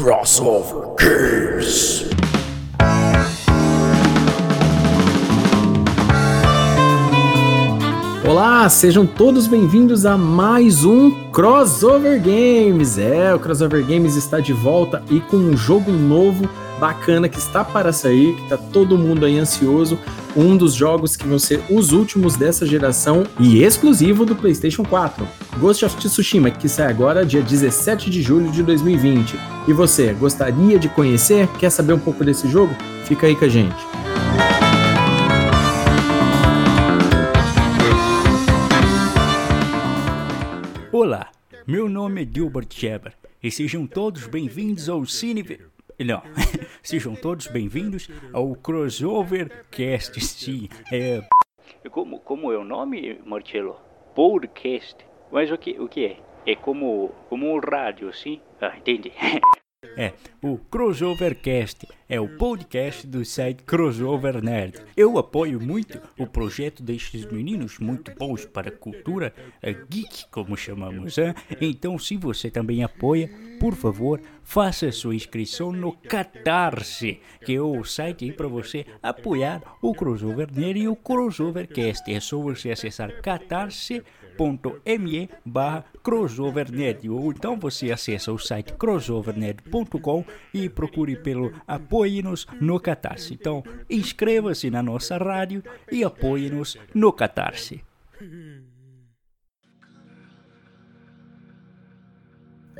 Crossover Games. Olá, sejam todos bem-vindos a mais um Crossover Games. É, o Crossover Games está de volta e com um jogo novo bacana que está para sair, que está todo mundo aí ansioso. Um dos jogos que vão ser os últimos dessa geração e exclusivo do PlayStation 4. Ghost of Tsushima, que sai agora dia 17 de julho de 2020. E você, gostaria de conhecer? Quer saber um pouco desse jogo? Fica aí com a gente. Olá, meu nome é Gilbert Sheber e sejam todos bem-vindos ao Cine... Não, sejam todos bem-vindos ao Crossover Cast, sim, é... Como, como é o nome, Marcelo? Podcast. Mas o que, o que é? É como, como um rádio, sim? Ah, entendi. É, o Crossovercast é o podcast do site Crossover Nerd. Eu apoio muito o projeto destes meninos muito bons para a cultura a geek, como chamamos. Hein? Então, se você também apoia, por favor, faça sua inscrição no Catarse, que é o site para você apoiar o Crossover Nerd e o Crossovercast. É só você acessar catarse.com crossovernet.me barra crossovernet ou então você acessa o site crossovernet.com e procure pelo Apoie-nos no Catarse. Então inscreva-se na nossa rádio e apoie-nos no Catarse.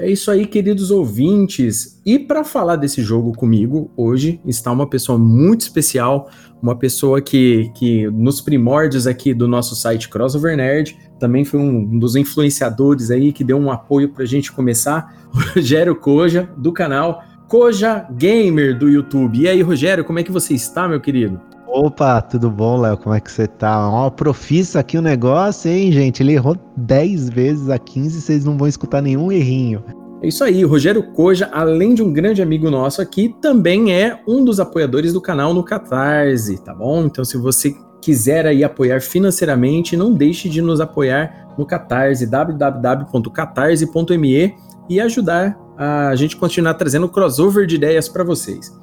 É isso aí, queridos ouvintes. E para falar desse jogo comigo, hoje está uma pessoa muito especial, uma pessoa que, que nos primórdios aqui do nosso site Crossover Nerd, também foi um dos influenciadores aí que deu um apoio para a gente começar, Rogério Koja, do canal Koja Gamer do YouTube. E aí, Rogério, como é que você está, meu querido? Opa, tudo bom, Léo? Como é que você tá? Ó, profissa aqui o negócio, hein, gente? Ele errou 10 vezes a 15, vocês não vão escutar nenhum errinho. É isso aí, o Rogério Koja, além de um grande amigo nosso aqui, também é um dos apoiadores do canal no Catarse, tá bom? Então, se você quiser aí apoiar financeiramente, não deixe de nos apoiar no Catarse, www.catarse.me e ajudar a gente continuar trazendo crossover de ideias para vocês.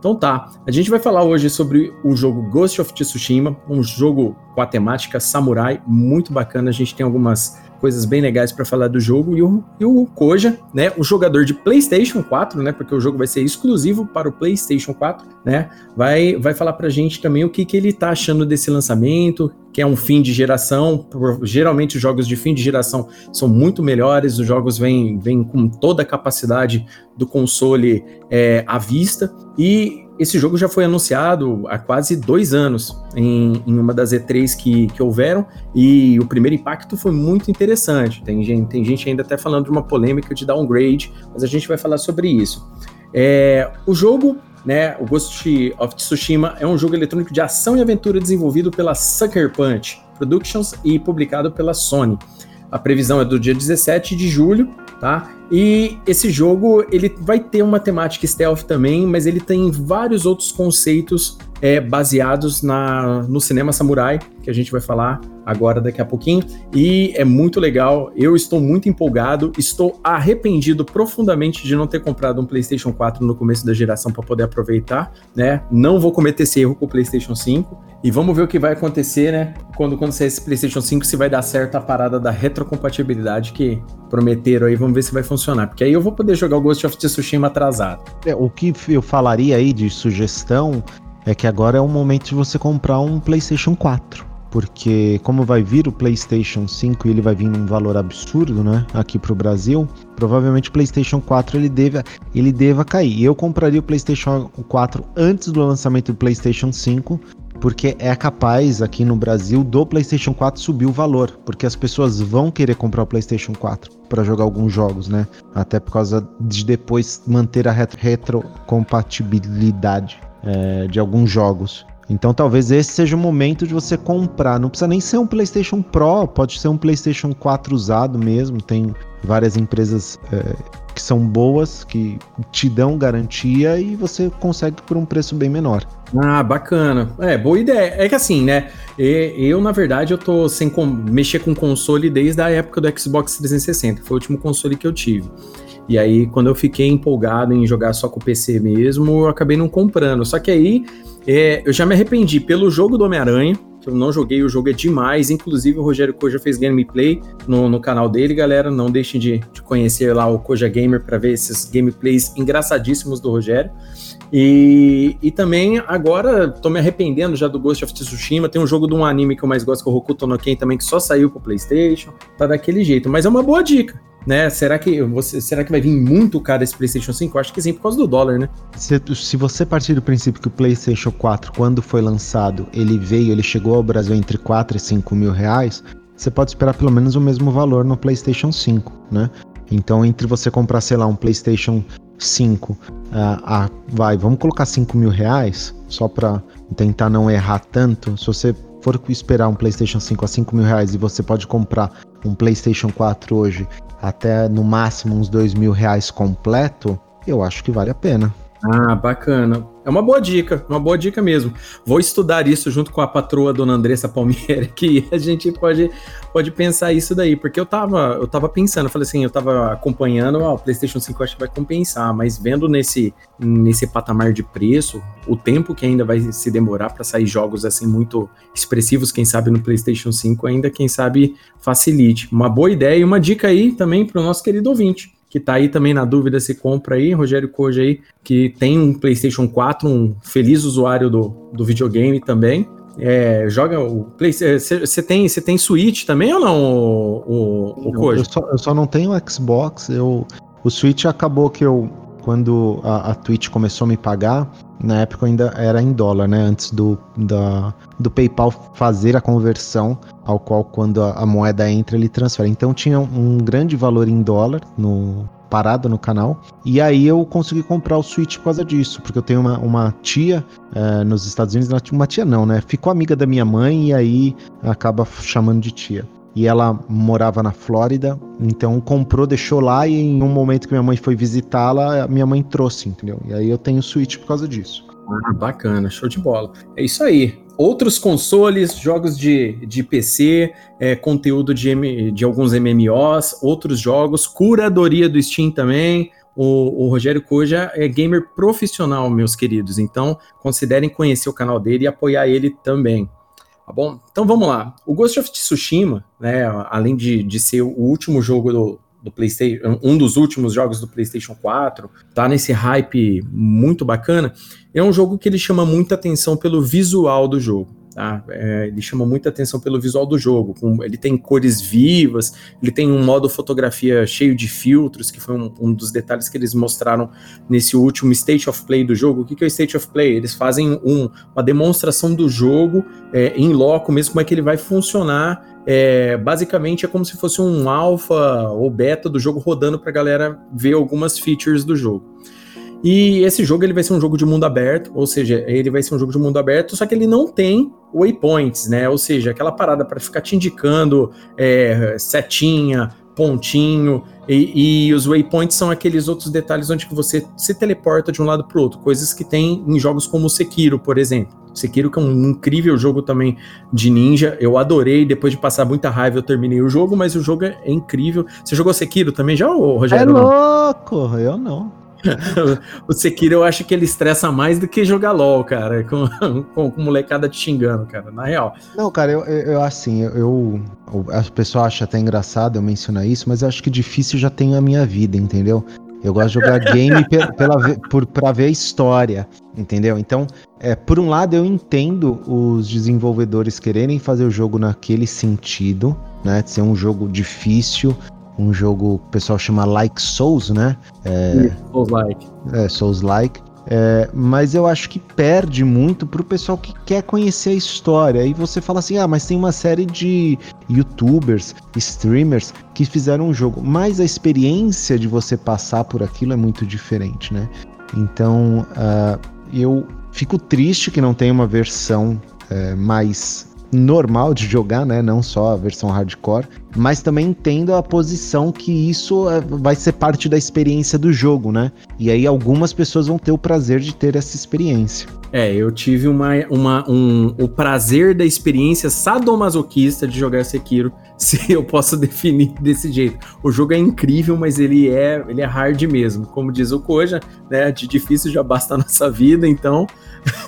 Então tá, a gente vai falar hoje sobre o jogo Ghost of Tsushima, um jogo com a temática samurai muito bacana. A gente tem algumas coisas bem legais para falar do jogo. E o, e o Koja, né, o jogador de PlayStation 4, né, porque o jogo vai ser exclusivo para o PlayStation 4, né, vai, vai falar para a gente também o que, que ele tá achando desse lançamento, que é um fim de geração. Geralmente os jogos de fim de geração são muito melhores, os jogos vêm, vêm com toda a capacidade do console é, à vista. E esse jogo já foi anunciado há quase dois anos em, em uma das E3 que, que houveram, e o primeiro impacto foi muito interessante. Tem gente, tem gente ainda até falando de uma polêmica de downgrade, mas a gente vai falar sobre isso. É, o jogo, né, o Ghost of Tsushima, é um jogo eletrônico de ação e aventura desenvolvido pela Sucker Punch Productions e publicado pela Sony. A previsão é do dia 17 de julho, tá? E esse jogo ele vai ter uma temática stealth também, mas ele tem vários outros conceitos é, baseados na, no cinema samurai, que a gente vai falar agora daqui a pouquinho. E é muito legal, eu estou muito empolgado, estou arrependido profundamente de não ter comprado um PlayStation 4 no começo da geração para poder aproveitar, né? Não vou cometer esse erro com o PlayStation 5. E vamos ver o que vai acontecer, né? Quando, quando sair esse PlayStation 5, se vai dar certo a parada da retrocompatibilidade que prometeram aí. Vamos ver se vai funcionar. Porque aí eu vou poder jogar o Ghost of Tsushima atrasado. É, o que eu falaria aí de sugestão é que agora é o momento de você comprar um PlayStation 4 porque como vai vir o PlayStation 5 e ele vai vir num valor absurdo, né, aqui pro Brasil, provavelmente o PlayStation 4 ele deva, ele deva cair. Eu compraria o PlayStation 4 antes do lançamento do PlayStation 5, porque é capaz aqui no Brasil do PlayStation 4 subir o valor, porque as pessoas vão querer comprar o PlayStation 4 para jogar alguns jogos, né? Até por causa de depois manter a retrocompatibilidade é, de alguns jogos. Então talvez esse seja o momento de você comprar. Não precisa nem ser um PlayStation Pro, pode ser um PlayStation 4 usado mesmo. Tem várias empresas é, que são boas, que te dão garantia e você consegue por um preço bem menor. Ah, bacana. É, boa ideia. É que assim, né? Eu, na verdade, eu tô sem mexer com console desde a época do Xbox 360. Foi o último console que eu tive. E aí, quando eu fiquei empolgado em jogar só com o PC mesmo, eu acabei não comprando. Só que aí, é, eu já me arrependi pelo jogo do Homem-Aranha, que eu não joguei, o jogo é demais. Inclusive, o Rogério Koja fez gameplay no, no canal dele, galera. Não deixem de, de conhecer lá o Koja Gamer para ver esses gameplays engraçadíssimos do Rogério. E, e também, agora, tô me arrependendo já do Ghost of Tsushima. Tem um jogo de um anime que eu mais gosto, que é o Hokuto no Ken, também, que só saiu pro PlayStation. Tá daquele jeito. Mas é uma boa dica né? Será que você, será que vai vir muito caro esse PlayStation 5? Eu acho que sim, por causa do dólar, né? Se, se você partir do princípio que o PlayStation 4, quando foi lançado, ele veio, ele chegou ao Brasil entre 4 e 5 mil reais, você pode esperar pelo menos o mesmo valor no PlayStation 5, né? Então, entre você comprar, sei lá, um PlayStation 5, uh, a, vai, vamos colocar 5 mil reais, só para tentar não errar tanto. Se você for esperar um PlayStation 5 a 5 mil reais e você pode comprar um PlayStation 4 hoje até no máximo uns dois mil reais completo, eu acho que vale a pena. Ah, bacana. É uma boa dica, uma boa dica mesmo. Vou estudar isso junto com a patroa Dona Andressa Palmieri, que a gente pode, pode pensar isso daí, porque eu tava, eu tava pensando, eu falei assim, eu tava acompanhando, ó, o PlayStation 5 acho que vai compensar, mas vendo nesse, nesse patamar de preço, o tempo que ainda vai se demorar para sair jogos assim muito expressivos, quem sabe no PlayStation 5 ainda, quem sabe facilite. Uma boa ideia e uma dica aí também para o nosso querido ouvinte que tá aí também na dúvida se compra aí, Rogério Koji aí, que tem um PlayStation 4, um feliz usuário do, do videogame também. É, joga o PlayStation. Você tem, você tem Switch também ou não, o, o, o Koji? Eu só, eu só não tenho Xbox. Eu, o Switch acabou que eu quando a, a Twitch começou a me pagar, na época ainda era em dólar, né? Antes do, da, do PayPal fazer a conversão, ao qual quando a, a moeda entra ele transfere. Então tinha um, grande valor em dólar no parado no canal. E aí eu consegui comprar o Switch por causa disso, porque eu tenho uma, uma tia uh, nos Estados Unidos, uma tia não, né? Ficou amiga da minha mãe e aí acaba chamando de tia e ela morava na Flórida, então comprou, deixou lá e em um momento que minha mãe foi visitá-la, minha mãe trouxe, entendeu? E aí eu tenho Switch por causa disso. Ah, bacana, show de bola. É isso aí. Outros consoles, jogos de, de PC, é, conteúdo de, M, de alguns MMOs, outros jogos, curadoria do Steam também. O, o, Rogério Koja é gamer profissional, meus queridos. Então, considerem conhecer o canal dele e apoiar ele também. Tá bom? Então vamos lá. O Ghost of Tsushima, né, além de, de ser o último jogo do, do PlayStation, um dos últimos jogos do PlayStation 4, tá nesse hype muito bacana, é um jogo que ele chama muita atenção pelo visual do jogo. Tá? É, ele chama muita atenção pelo visual do jogo. Com, ele tem cores vivas, ele tem um modo fotografia cheio de filtros, que foi um, um, dos detalhes que eles mostraram nesse último State of Play do jogo. O que, que é o State of Play? Eles fazem um, uma demonstração do jogo é, em loco, mesmo como é que ele vai funcionar. É, basicamente é como se fosse um alfa ou beta do jogo rodando para a galera ver algumas features do jogo. E esse jogo ele vai ser um jogo de mundo aberto, ou seja, ele vai ser um jogo de mundo aberto, só que ele não tem waypoints, né? Ou seja, aquela parada para ficar te indicando é, setinha, pontinho, e, e, os waypoints são aqueles outros detalhes onde você se teleporta de um lado para o outro, coisas que tem em jogos como Sekiro, por exemplo. Sekiro, que é um incrível jogo também de ninja, eu adorei, depois de passar muita raiva eu terminei o jogo, mas o jogo é, incrível. Você jogou Sekiro também já, Rogério? É louco, eu não. o Sekiro eu acho que ele estressa mais do que jogar LOL, cara, com, com, com molecada te xingando, cara, na real. Não, cara, eu, eu, assim, eu, eu, a pessoa acha até engraçado eu mencionar isso, mas eu acho que difícil já tenho a minha vida, entendeu? Eu gosto de jogar game pela, por, pra ver a história, entendeu? Então, é, por um lado, eu entendo os desenvolvedores quererem fazer o jogo naquele sentido, né? De ser um jogo difícil, um jogo que o pessoal chama Like Souls, né? É, Souls-like. É, Souls-like. É, mas eu acho que perde muito pro pessoal que quer conhecer a história. E você fala assim: ah, mas tem uma série de youtubers, streamers que fizeram um jogo. Mas a experiência de você passar por aquilo é muito diferente, né? Então uh, eu fico triste que não tenha uma versão uh, mais normal de jogar, né? Não só a versão hardcore, mas também entendo a posição que isso é, vai ser parte da experiência do jogo, né? E aí algumas pessoas vão ter o prazer de ter essa experiência. É, eu tive uma, uma, um, o prazer da experiência sadomasoquista de jogar Sekiro, se eu posso definir desse jeito. O jogo é incrível, mas ele é, ele é hard mesmo. Como diz o Koja, né? De difícil já basta a nossa vida, então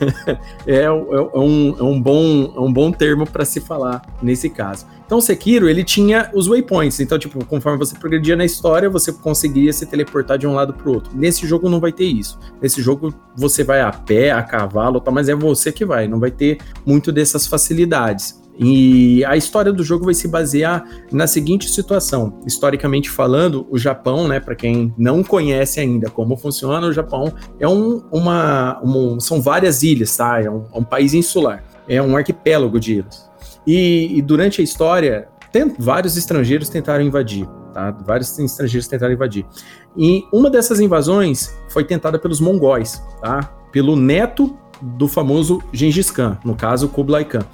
é, é, é, um, é, um bom, é um bom termo para se falar nesse caso. Então, Sekiro, ele tinha os waypoints. Então, tipo, conforme você progredia na história, você conseguia se teleportar de um lado pro outro. Nesse jogo não vai ter isso. Nesse jogo você vai a pé, a cavalo, tá, mas é você que vai. Não vai ter muito dessas facilidades. E a história do jogo vai se basear na seguinte situação. Historicamente falando, o Japão, né, para quem não conhece ainda como funciona, o Japão é um, uma, um, são várias ilhas, tá? É um, é um país insular. É um arquipélago de ilhas. E, e durante a história, tem, vários estrangeiros tentaram invadir. Tá? Vários estrangeiros tentaram invadir. E uma dessas invasões foi tentada pelos mongóis, tá? pelo neto do famoso Gengis Khan, no caso Kublai Khan.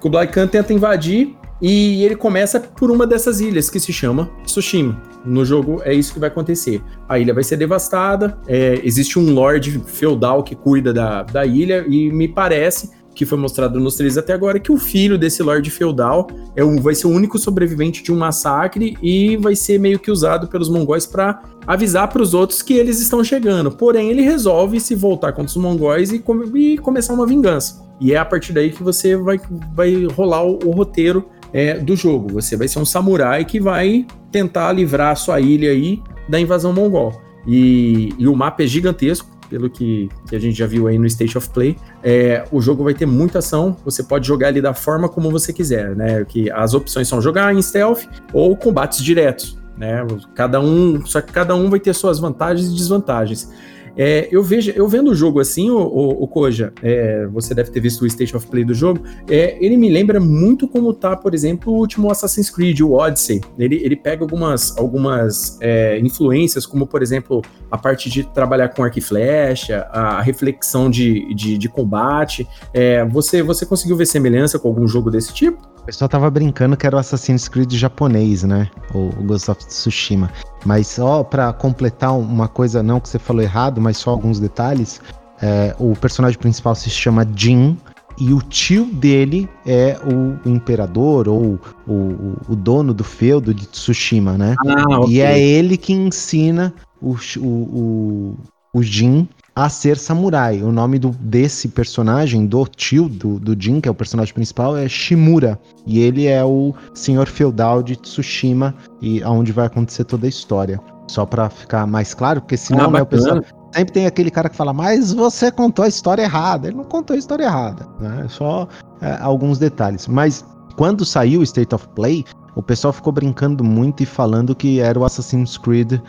Kublai Khan tenta invadir e ele começa por uma dessas ilhas que se chama Tsushima. No jogo é isso que vai acontecer. A ilha vai ser devastada, é, existe um lord feudal que cuida da, da ilha e me parece que foi mostrado nos três até agora, que o filho desse Lorde Feudal é um, vai ser o único sobrevivente de um massacre e vai ser meio que usado pelos mongóis para avisar para os outros que eles estão chegando. Porém, ele resolve se voltar contra os mongóis e, e começar uma vingança. E é a partir daí que você vai, vai rolar o, o roteiro é, do jogo. Você vai ser um samurai que vai tentar livrar a sua ilha aí da invasão mongol. E, e o mapa é gigantesco pelo que, que a gente já viu aí no State of Play. É, o jogo vai ter muita ação, você pode jogar ali da forma como você quiser, né? Que as opções são jogar em stealth ou combates diretos, né? Cada um, só que cada um vai ter suas vantagens e desvantagens. É, eu vejo, eu vendo o jogo assim, o, o, o Koja, é, você deve ter visto o State of Play do jogo, é, ele me lembra muito como tá, por exemplo, o último Assassin's Creed, o Odyssey. Ele, ele pega algumas, algumas é, influências, como por exemplo, a parte de trabalhar com arco e flecha, a reflexão de, de, de combate. É, você, você conseguiu ver semelhança com algum jogo desse tipo? O pessoal tava brincando que era o Assassin's Creed japonês, né? O Ghost of Tsushima. Mas só para completar uma coisa, não que você falou errado, mas só alguns detalhes. É, o personagem principal se chama Jin e o tio dele é o imperador ou o, o dono do feudo de Tsushima, né? Ah, okay. E é ele que ensina o, o, o, o Jin a ser samurai. O nome do, desse personagem, do tio do, do Jin, que é o personagem principal, é Shimura. E ele é o senhor feudal de Tsushima, e aonde vai acontecer toda a história. Só para ficar mais claro, porque senão, ah, né, o pessoal. Sempre tem aquele cara que fala, mas você contou a história errada. Ele não contou a história errada, né? Só é, alguns detalhes. Mas quando saiu o State of Play, o pessoal ficou brincando muito e falando que era o Assassin's Creed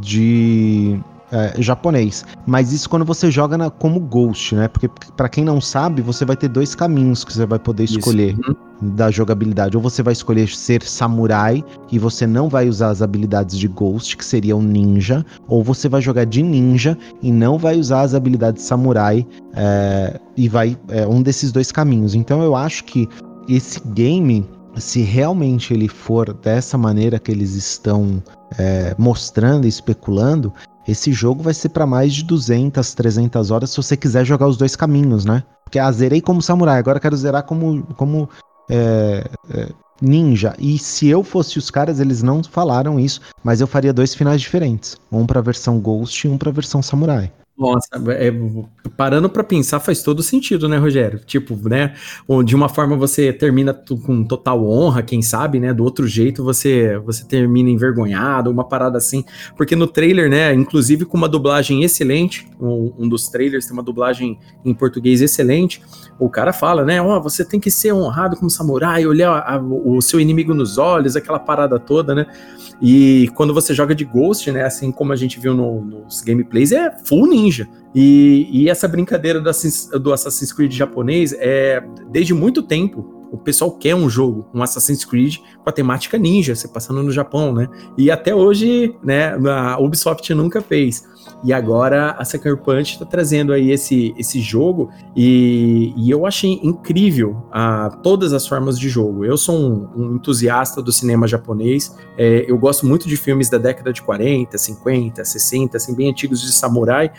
de é, japonês. Mas isso quando você joga na, como Ghost, né? Porque para quem não sabe, você vai ter dois caminhos que você vai poder escolher isso. Uhum. da jogabilidade. Ou você vai escolher ser samurai e você não vai usar as habilidades de Ghost, que seria um ninja. Ou você vai jogar de ninja e não vai usar as habilidades samurai. É, e vai. É um desses dois caminhos. Então eu acho que esse game se realmente ele for dessa maneira que eles estão é, mostrando e especulando, esse jogo vai ser para mais de 200, 300 horas se você quiser jogar os dois caminhos, né? Porque ah, zerei como samurai, agora quero zerar como, como é, é, ninja. E se eu fosse os caras, eles não falaram isso, mas eu faria dois finais diferentes. Um pra versão Ghost e um pra versão Samurai. Nossa, é, parando para pensar faz todo sentido, né, Rogério? Tipo, né, de uma forma você termina com total honra, quem sabe, né, do outro jeito você você termina envergonhado, uma parada assim, porque no trailer, né, inclusive com uma dublagem excelente, um, um dos trailers tem uma dublagem em português excelente, o cara fala, né, ó, oh, você tem que ser honrado como samurai, olhar a, a, o seu inimigo nos olhos, aquela parada toda, né, e quando você joga de Ghost, né, assim como a gente viu no, nos gameplays, é full ninja. E, e essa brincadeira do Assassin's, do Assassin's Creed japonês é desde muito tempo o pessoal quer um jogo, um Assassin's Creed com a temática ninja, você passando no Japão, né? E até hoje, né, a Ubisoft nunca fez. E agora a Sucker Punch está trazendo aí esse, esse jogo e, e eu achei incrível a, todas as formas de jogo. Eu sou um, um entusiasta do cinema japonês, é, eu gosto muito de filmes da década de 40, 50, 60, assim, bem antigos de samurai.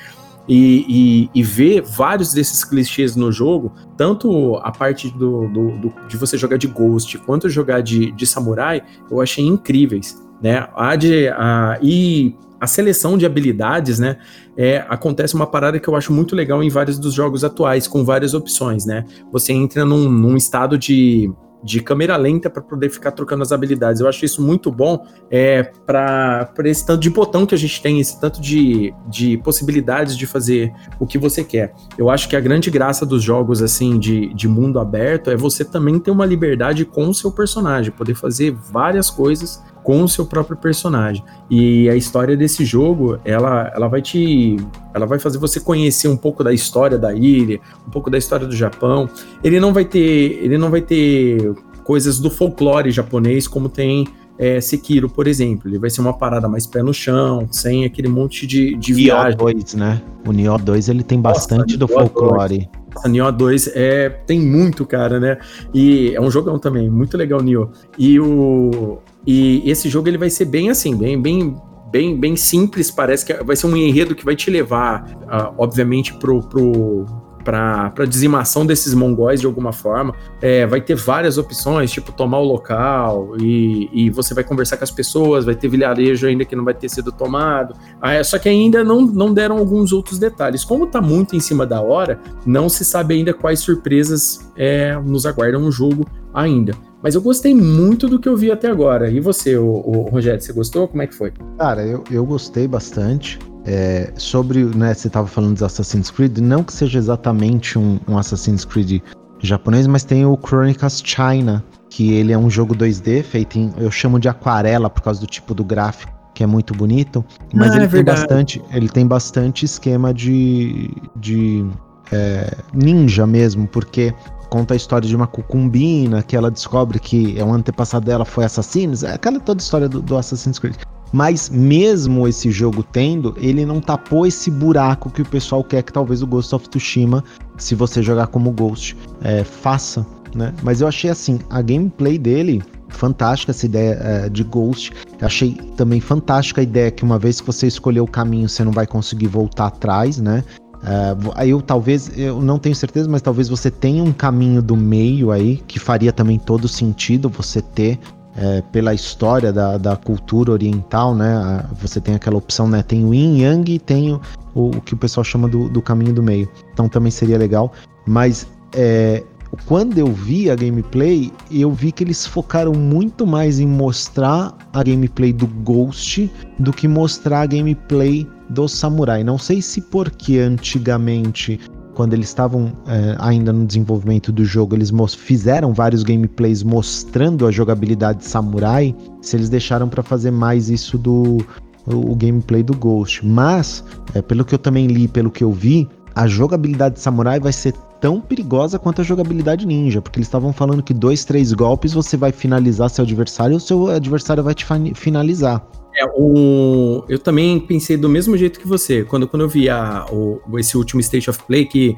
E, e, e, ver vários desses clichês no jogo, tanto a parte do, do, do, de você jogar de Ghost quanto jogar de, de Samurai, eu achei incríveis. Né? A de, a, e a seleção de habilidades, né? É, acontece uma parada que eu acho muito legal em vários dos jogos atuais, com várias opções, né? Você entra num, num estado de, de câmera lenta para poder ficar trocando as habilidades. Eu acho isso muito bom é, para esse tanto de botão que a gente tem, esse tanto de, de possibilidades de fazer o que você quer. Eu acho que a grande graça dos jogos assim de, de mundo aberto é você também ter uma liberdade com o seu personagem, poder fazer várias coisas com o seu próprio personagem. E a história desse jogo, ela, ela vai te. Ela vai fazer você conhecer um pouco da história da ilha, um pouco da história do Japão. Ele não vai ter. Ele não vai ter coisas do folclore japonês como tem é, Sekiro, por exemplo. Ele vai ser uma parada mais pé no chão, sem aquele monte de, de Nioh viagem. 2, né? O Nioh 2 ele tem bastante Nossa, do folclore. A Nioh 2 é, tem muito, cara, né? E é um jogão também, muito legal o Nioh. E o, e esse jogo ele vai ser bem assim, bem, bem, bem, bem simples. Parece que vai ser um enredo que vai te levar, uh, obviamente, pro, pro, para dizimação desses mongóis de alguma forma. É, vai ter várias opções, tipo tomar o local, e, e você vai conversar com as pessoas, vai ter vilarejo ainda que não vai ter sido tomado. Ah, é, só que ainda não, não deram alguns outros detalhes. Como está muito em cima da hora, não se sabe ainda quais surpresas é, nos aguardam no jogo ainda. Mas eu gostei muito do que eu vi até agora. E você, o, o Rogério, você gostou? Como é que foi? Cara, eu, eu gostei bastante. É, sobre, né, você estava falando dos Assassin's Creed, não que seja exatamente um, um, Assassin's Creed japonês, mas tem o Chronicles China, que ele é um jogo 2D feito em, eu chamo de aquarela por causa do tipo do gráfico, que é muito bonito, mas ah, ele é tem bastante, ele tem bastante esquema de, de é, ninja mesmo, porque conta a história de uma cucumbina que ela descobre que é um antepassado dela foi assassino, é aquela toda história do, do Assassin's Creed. Mas mesmo esse jogo tendo, ele não tapou esse buraco que o pessoal quer que talvez o Ghost of Tsushima, se você jogar como Ghost, é, faça, né? Mas eu achei assim, a gameplay dele fantástica essa ideia é, de Ghost. Achei também fantástica a ideia que uma vez que você escolher o caminho, você não vai conseguir voltar atrás, né? Uh, aí eu talvez, eu não tenho certeza, mas talvez você tenha um caminho do meio aí que faria também todo sentido você ter é, pela história da, da cultura oriental, né? Você tem aquela opção, né? Tem o Yin Yang e tem o, o, que o pessoal chama do, do caminho do meio. Então também seria legal. Mas é, quando eu vi a gameplay, eu vi que eles focaram muito mais em mostrar a gameplay do Ghost do que mostrar a gameplay do Samurai. Não sei se porque antigamente quando eles estavam é, ainda no desenvolvimento do jogo, eles fizeram vários gameplays mostrando a jogabilidade de samurai, se eles deixaram para fazer mais isso do o, o gameplay do Ghost. Mas, é, pelo que eu também li, pelo que eu vi, a jogabilidade de samurai vai ser tão perigosa quanto a jogabilidade ninja, porque eles estavam falando que dois, três golpes você vai finalizar seu adversário e o seu adversário vai te finalizar. É, o, eu também pensei do mesmo jeito que você. Quando, quando eu vi a, o, esse último State of Play, que,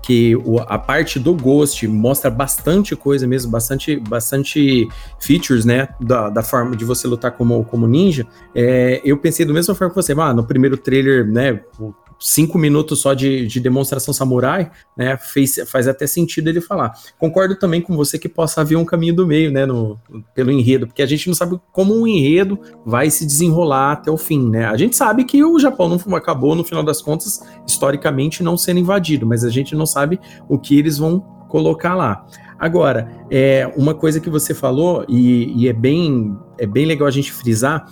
que o, a parte do Ghost mostra bastante coisa mesmo, bastante, bastante features, né? Da, da forma de você lutar como, como ninja. É, eu pensei do mesmo forma que você. Ah, no primeiro trailer, né? Cinco minutos só de, de demonstração samurai, né, fez, faz até sentido ele falar. Concordo também com você que possa haver um caminho do meio, né, no, pelo enredo, porque a gente não sabe como um enredo vai se desenrolar até o fim, né. A gente sabe que o Japão não acabou, no final das contas, historicamente não sendo invadido, mas a gente não sabe o que eles vão colocar lá. Agora, é uma coisa que você falou, e, e, é, bem, é bem legal a gente frisar,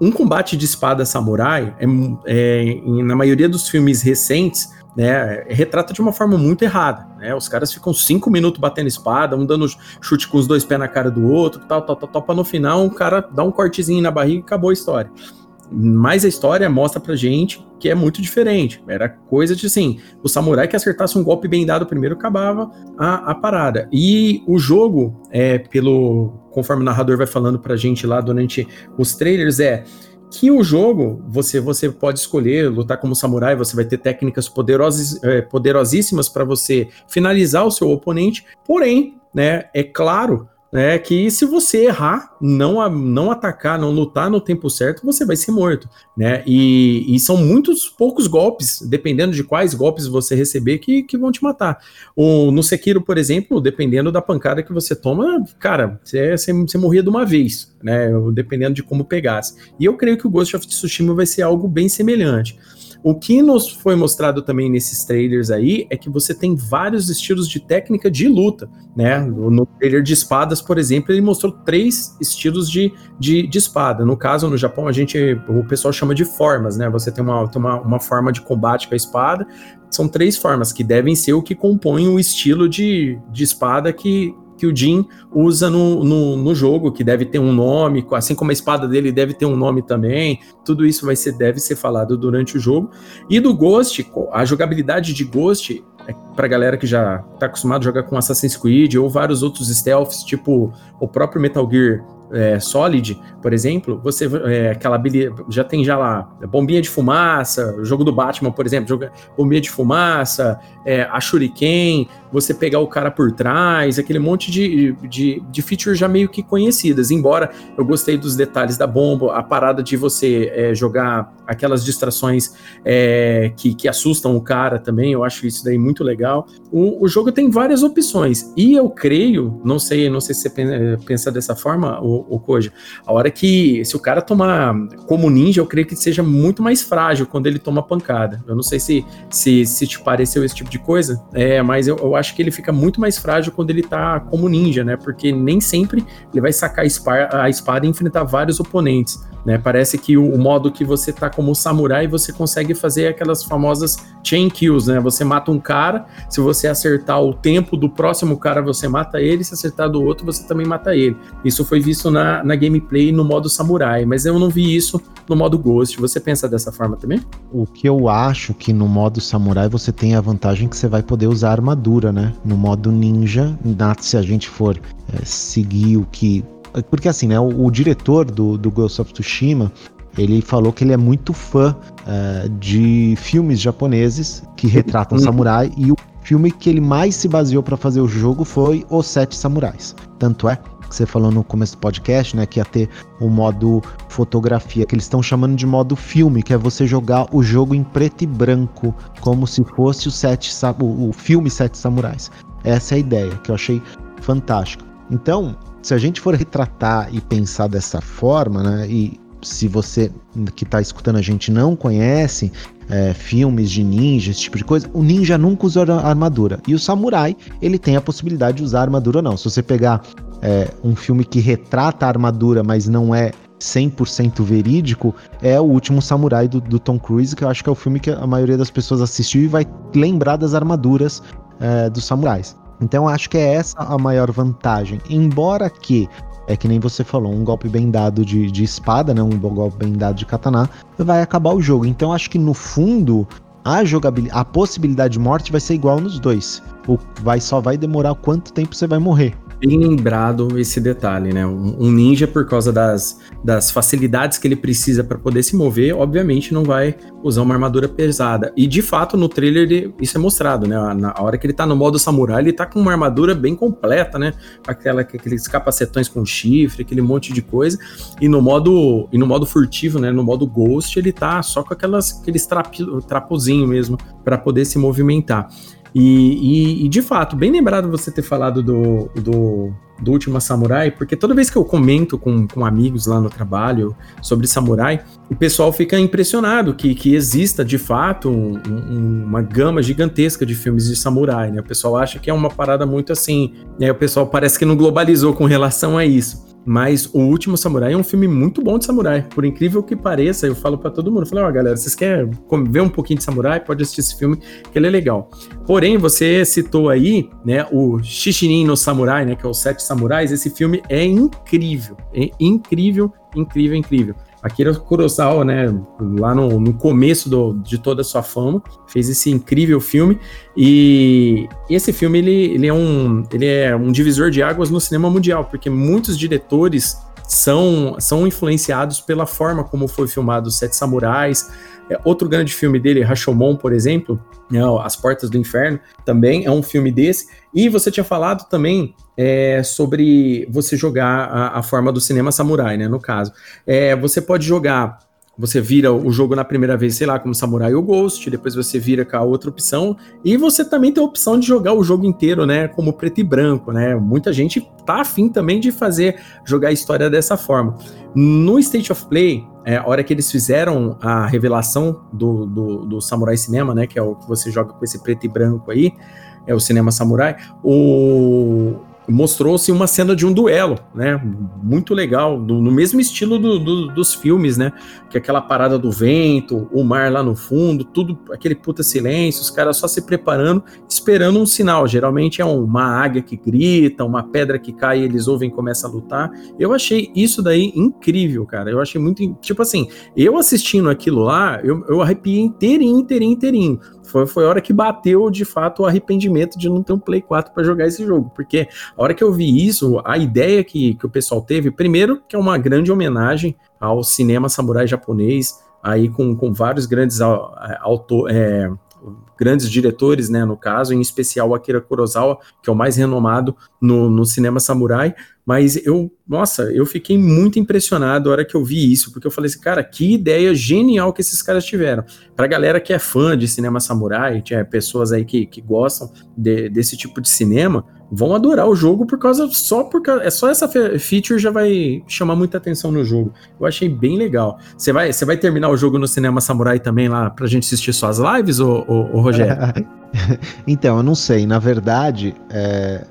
um combate de espada samurai, é, é, na maioria dos filmes recentes, né, retrata de uma forma muito errada. Né? Os caras ficam cinco minutos batendo espada, um dando chute com os dois pés na cara do outro, tal, tal, tal, tal, pra no final um cara dá um cortezinho na barriga e acabou a história. Mas a história mostra pra gente que é muito diferente. Era coisa de assim, o samurai que acertasse um golpe bem dado primeiro acabava a, a parada. E o jogo, é, pelo conforme o narrador vai falando pra gente lá durante os trailers, é que o jogo você você pode escolher lutar como samurai, você vai ter técnicas poderosas, é, poderosíssimas para você finalizar o seu oponente, porém, né, é claro né, que se você errar, não, não atacar, não lutar no tempo certo, você vai ser morto, né? E, e, são muitos poucos golpes, dependendo de quais golpes você receber, que, que vão te matar. O, no Sekiro, por exemplo, dependendo da pancada que você toma, cara, você, você, morria de uma vez, né? Dependendo de como pegasse. E eu creio que o Ghost of Tsushima vai ser algo bem semelhante. O que nos foi mostrado também nesses trailers aí é que você tem vários estilos de técnica de luta, né? No trailer de espadas, por exemplo, ele mostrou três estilos de, de, de espada. No caso, no Japão, a gente, o pessoal chama de formas, né? Você tem uma, tem uma, uma forma de combate com a espada. São três formas que devem ser o que compõe o estilo de, de espada que, que o Jin usa no, no, no, jogo, que deve ter um nome, assim como a espada dele deve ter um nome também. Tudo isso vai ser, deve ser falado durante o jogo. E do Ghost, a jogabilidade de Ghost, é pra galera que já tá acostumado a jogar com Assassin's Creed ou vários outros stealths, tipo o próprio Metal Gear é, Solid, por exemplo, você é, aquela já tem já lá bombinha de fumaça, o jogo do Batman, por exemplo, joga, bombinha de fumaça, é, a Shuriken, você pegar o cara por trás, aquele monte de, de, de features já meio que conhecidas. Embora eu gostei dos detalhes da bomba, a parada de você é, jogar aquelas distrações é, que, que assustam o cara também, eu acho isso daí muito legal. O, o jogo tem várias opções e eu creio, não sei, não sei se você pensa dessa forma, o, o Koji, a hora que se o cara tomar como ninja, eu creio que seja muito mais frágil quando ele toma pancada. Eu não sei se se, se te pareceu esse tipo de coisa, é, mas eu, eu acho que ele fica muito mais frágil quando ele tá como ninja, né? Porque nem sempre ele vai sacar a espada e enfrentar vários oponentes. Né? Parece que o, o, modo que você tá como samurai, você consegue fazer aquelas famosas chain kills, né? Você mata um cara, se você acertar o tempo do próximo cara, você mata ele, se acertar do outro, você também mata ele. Isso foi visto na, na gameplay no modo samurai, mas eu não vi isso no modo Ghost. Você pensa dessa forma também? O que eu acho que no modo samurai você tem a vantagem que você vai poder usar armadura, né? No modo ninja, se a gente for é, seguir o que porque assim, né? O, o diretor do, do Ghost of Tsushima, ele falou que ele é muito fã uh, de filmes japoneses que retratam uhum. samurai e o filme que ele mais se baseou para fazer o jogo foi Os Sete Samurais. Tanto é que você falou no começo do podcast, né, que ia ter o modo fotografia, que eles estão chamando de modo filme, que é você jogar o jogo em preto e branco, como se fosse o, sete, o, filme Sete Samurais. Essa é a ideia, que eu achei fantástica. Então, se a gente for retratar e pensar dessa forma, né, e se você que está escutando a gente não conhece é, filmes de ninja, esse tipo de coisa, o ninja nunca usou armadura. E o samurai, ele tem a possibilidade de usar armadura ou não. Se você pegar é, um filme que retrata a armadura, mas não é 100% verídico, é o último samurai do, do, Tom Cruise, que eu acho que é o filme que a maioria das pessoas assistiu e vai lembrar das armaduras é, dos samurais. Então acho que é essa a maior vantagem. Embora que é que nem você falou, um golpe bem dado de, de espada, né? Um golpe bem dado de katana, vai acabar o jogo. Então acho que no fundo a jogabilidade, a possibilidade de morte vai ser igual nos dois. O, vai só vai demorar quanto tempo você vai morrer bem lembrado esse detalhe, né? Um, ninja, por causa das, das facilidades que ele precisa para poder se mover, obviamente não vai usar uma armadura pesada. E de fato, no trailer isso é mostrado, né? Na hora que ele tá no modo samurai, ele tá com uma armadura bem completa, né? Aquela, aqueles capacetões com chifre, aquele monte de coisa. E no modo, e no modo furtivo, né? No modo ghost, ele tá só com aquelas, aqueles trapozinho mesmo para poder se movimentar. E, e, e, de fato, bem lembrado você ter falado do, do, do Último Samurai, porque toda vez que eu comento com, com amigos lá no trabalho sobre samurai, o pessoal fica impressionado que, que exista de fato um, um, uma gama gigantesca de filmes de samurai, né? O pessoal acha que é uma parada muito assim, né? O pessoal parece que não globalizou com relação a isso. Mas O Último Samurai é um filme muito bom de samurai. Por incrível que pareça, eu falo para todo mundo, falo, ó, oh, galera, vocês querem ver um pouquinho de samurai? Pode assistir esse filme, que ele é legal. Porém, você citou aí, né, o Shishinin no Samurai, né, que é o Sete Samurais. Esse filme é incrível, é incrível, incrível, incrível. Akira Kurosawa, né, lá no, no começo do, de toda a sua fama, fez esse incrível filme. E esse filme ele, ele, é um, ele é um divisor de águas no cinema mundial, porque muitos diretores são, são influenciados pela forma como foi filmado Sete Samurais, é, outro grande filme dele, Rashomon, por exemplo, é, As Portas do Inferno, também é um filme desse. E você tinha falado também é, sobre você jogar a, a, forma do cinema samurai, né? No caso, é, você pode jogar você vira o jogo na primeira vez, sei lá, como Samurai ou Ghost, depois você vira com a outra opção, e você também tem a opção de jogar o jogo inteiro, né, como preto e branco, né? Muita gente tá afim também de fazer, jogar a história dessa forma. No State of Play, é, a hora que eles fizeram a revelação do, do, do Samurai Cinema, né, que é o que você joga com esse preto e branco aí, é o cinema samurai, o, mostrou-se uma cena de um duelo, né? Muito legal, do, no mesmo estilo do, do, dos filmes, né? Que é aquela parada do vento, o mar lá no fundo, tudo aquele puta silêncio, os caras só se preparando, esperando um sinal. Geralmente é uma águia que grita, uma pedra que cai eles ouvem e começam a lutar. Eu achei isso daí incrível, cara. Eu achei muito. Tipo assim, eu assistindo aquilo lá, eu, eu arrepiei inteirinho, inteirinho, inteirinho. Foi, foi a hora que bateu de fato o arrependimento de não ter um Play 4 para jogar esse jogo. Porque a hora que eu vi isso, a ideia que, que o pessoal teve, primeiro, que é uma grande homenagem ao cinema samurai japonês, aí com, com vários grandes autores. É, grandes diretores, né, no caso, em especial Akira Kurosawa, que é o mais renomado no, no cinema samurai, mas eu, nossa, eu fiquei muito impressionado na hora que eu vi isso, porque eu falei assim, cara, que ideia genial que esses caras tiveram. Pra galera que é fã de cinema samurai, tinha pessoas aí que, que gostam de, desse tipo de cinema, vão adorar o jogo por causa só por causa, é só essa feature já vai chamar muita atenção no jogo. Eu achei bem legal. Você vai, você vai terminar o jogo no cinema samurai também lá pra gente assistir suas lives, ô, ô, ô Rogério? então, eu não sei. Na verdade, é, é,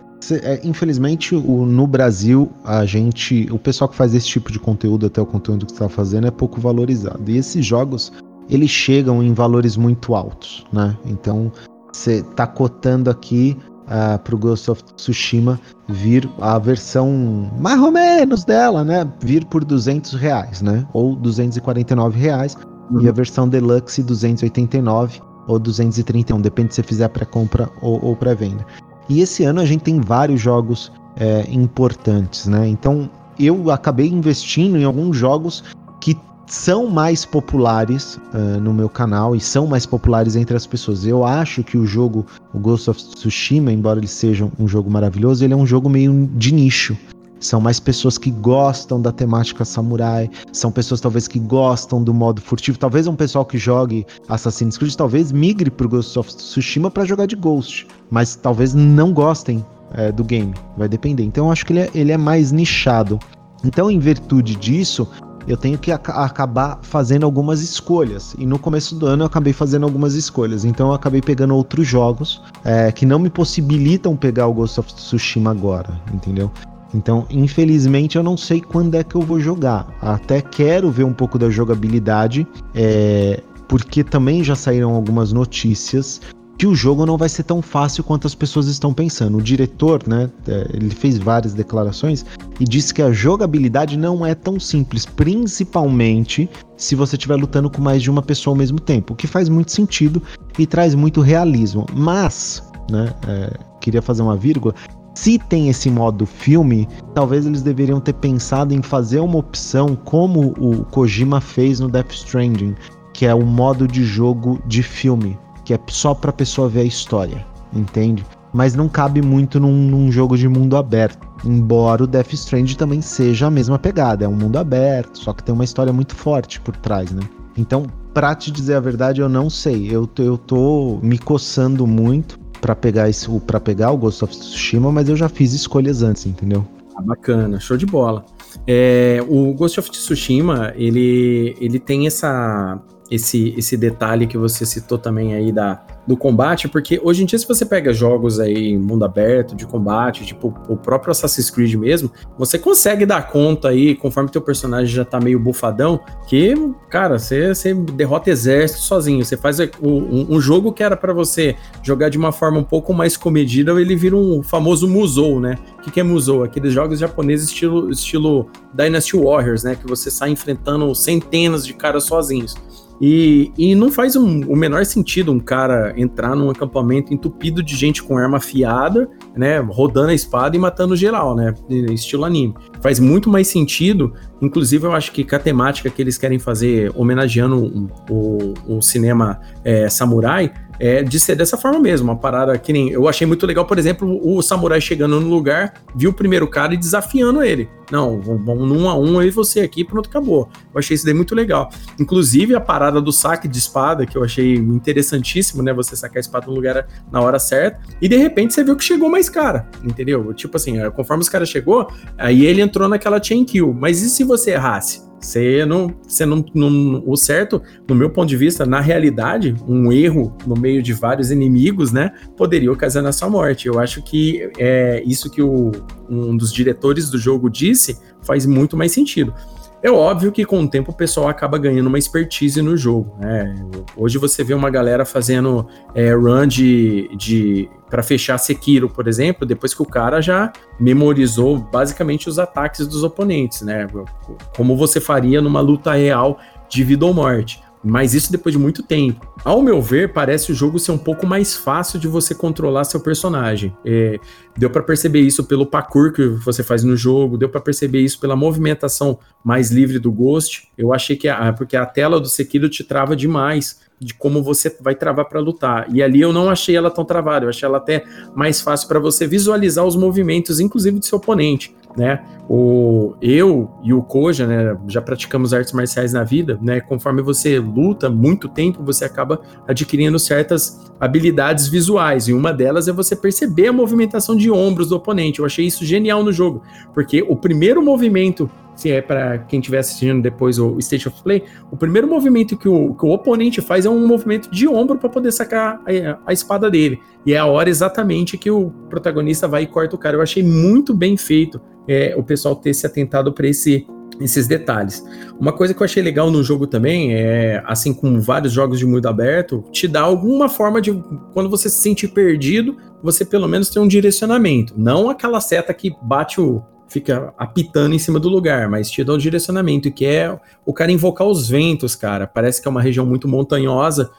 infelizmente, o, no Brasil, a gente. O pessoal que faz esse tipo de conteúdo, até o conteúdo que você está fazendo, é pouco valorizado. E esses jogos, eles chegam em valores muito altos, né? Então, você está cotando aqui uh, pro Ghost of Tsushima vir a versão mais ou menos dela, né? Vir por 200 reais, né? Ou 249 reais. Uhum. E a versão Deluxe 289 ou 231, depende se você fizer pré-compra ou, ou pré-venda. E esse ano a gente tem vários jogos é, importantes, né? Então eu acabei investindo em alguns jogos que são mais populares uh, no meu canal e são mais populares entre as pessoas. Eu acho que o jogo, o Ghost of Tsushima, embora ele seja um jogo maravilhoso, ele é um jogo meio de nicho. São mais pessoas que gostam da temática samurai, são pessoas talvez que gostam do modo furtivo. Talvez um pessoal que jogue Assassin's Creed talvez migre pro Ghost of Tsushima para jogar de Ghost, mas talvez não gostem é, do game. Vai depender. Então eu acho que ele é, ele é mais nichado. Então, em virtude disso, eu tenho que ac acabar fazendo algumas escolhas. E no começo do ano eu acabei fazendo algumas escolhas. Então eu acabei pegando outros jogos é, que não me possibilitam pegar o Ghost of Tsushima agora, entendeu? Então, infelizmente, eu não sei quando é que eu vou jogar. Até quero ver um pouco da jogabilidade, é, porque também já saíram algumas notícias que o jogo não vai ser tão fácil quanto as pessoas estão pensando. O diretor, né, é, ele fez várias declarações e disse que a jogabilidade não é tão simples, principalmente se você estiver lutando com mais de uma pessoa ao mesmo tempo, o que faz muito sentido e traz muito realismo. Mas, né, é, queria fazer uma vírgula, se tem esse modo filme, talvez eles deveriam ter pensado em fazer uma opção como o Kojima fez no Death Stranding, que é o modo de jogo de filme, que é só para a pessoa ver a história, entende? Mas não cabe muito num, num, jogo de mundo aberto. Embora o Death Stranding também seja a mesma pegada, é um mundo aberto, só que tem uma história muito forte por trás, né? Então, pra te dizer a verdade, eu não sei. Eu, eu tô me coçando muito para pegar esse, para pegar o Ghost of Tsushima, mas eu já fiz escolhas antes, entendeu? Ah, bacana, show de bola. É, o Ghost of Tsushima, ele, ele tem essa esse, esse detalhe que você citou também aí da, do combate, porque hoje em dia, se você pega jogos aí mundo aberto, de combate, tipo o próprio Assassin's Creed mesmo, você consegue dar conta aí, conforme teu personagem já tá meio bufadão, que, cara, você, você derrota exército sozinho. Você faz um, um jogo que era para você jogar de uma forma um pouco mais comedida, ele vira um famoso musou, né? O que, que é musou? Aqueles jogos japoneses estilo, estilo Dynasty Warriors, né? Que você sai enfrentando centenas de caras sozinhos. E, e não faz um, o menor sentido um cara entrar num acampamento entupido de gente com arma afiada, né, rodando a espada e matando geral, né, estilo anime. Faz muito mais sentido, inclusive eu acho que com a temática que eles querem fazer, homenageando o, cinema é, samurai, é, de ser dessa forma mesmo, uma parada que nem. Eu achei muito legal, por exemplo, o samurai chegando no lugar, viu o primeiro cara e desafiando ele. Não, vamos num a um, aí você aqui, pronto, acabou. Eu achei isso daí muito legal. Inclusive a parada do saque de espada, que eu achei interessantíssimo, né? Você sacar a espada no lugar na hora certa, e de repente você viu que chegou mais cara, entendeu? Tipo assim, conforme os caras chegou, aí ele entrou naquela chain kill. Mas e se você errasse? Você não, você não, não, o certo, no meu ponto de vista, na realidade, um erro no meio de vários inimigos, né, poderia ocasionar sua morte. Eu acho que é isso que o, um dos diretores do jogo disse faz muito mais sentido. É óbvio que com o tempo o pessoal acaba ganhando uma expertise no jogo. Né? Hoje você vê uma galera fazendo é, run de, de para fechar Sekiro, por exemplo, depois que o cara já memorizou basicamente os ataques dos oponentes, né? Como você faria numa luta real de vida ou morte. Mas isso depois de muito tempo. Ao meu ver, parece o jogo ser um pouco mais fácil de você controlar seu personagem. É, deu para perceber isso pelo parkour que você faz no jogo, deu para perceber isso pela movimentação mais livre do Ghost. Eu achei que a, porque a tela do Sekiro te trava demais de como você vai travar para lutar. E ali eu não achei ela tão travada, eu achei ela até mais fácil para você visualizar os movimentos, inclusive do seu oponente né? O eu e o Koja, né, já praticamos artes marciais na vida, né? Conforme você luta muito tempo, você acaba adquirindo certas habilidades visuais, e uma delas é você perceber a movimentação de ombros do oponente. Eu achei isso genial no jogo, porque o primeiro movimento se é para quem estiver assistindo depois o State of Play, o primeiro movimento que o, que o oponente faz é um movimento de ombro para poder sacar a, a, espada dele. E é a hora exatamente que o protagonista vai e corta o cara. Eu achei muito bem feito é, o pessoal ter se atentado para esse esses detalhes. Uma coisa que eu achei legal no jogo também é, assim como vários jogos de mundo aberto, te dá alguma forma de quando você se sentir perdido, você pelo menos tem um direcionamento, não aquela seta que bate o fica apitando em cima do lugar, mas te dá um direcionamento, que é o cara invocar os ventos, cara. Parece que é uma região muito montanhosa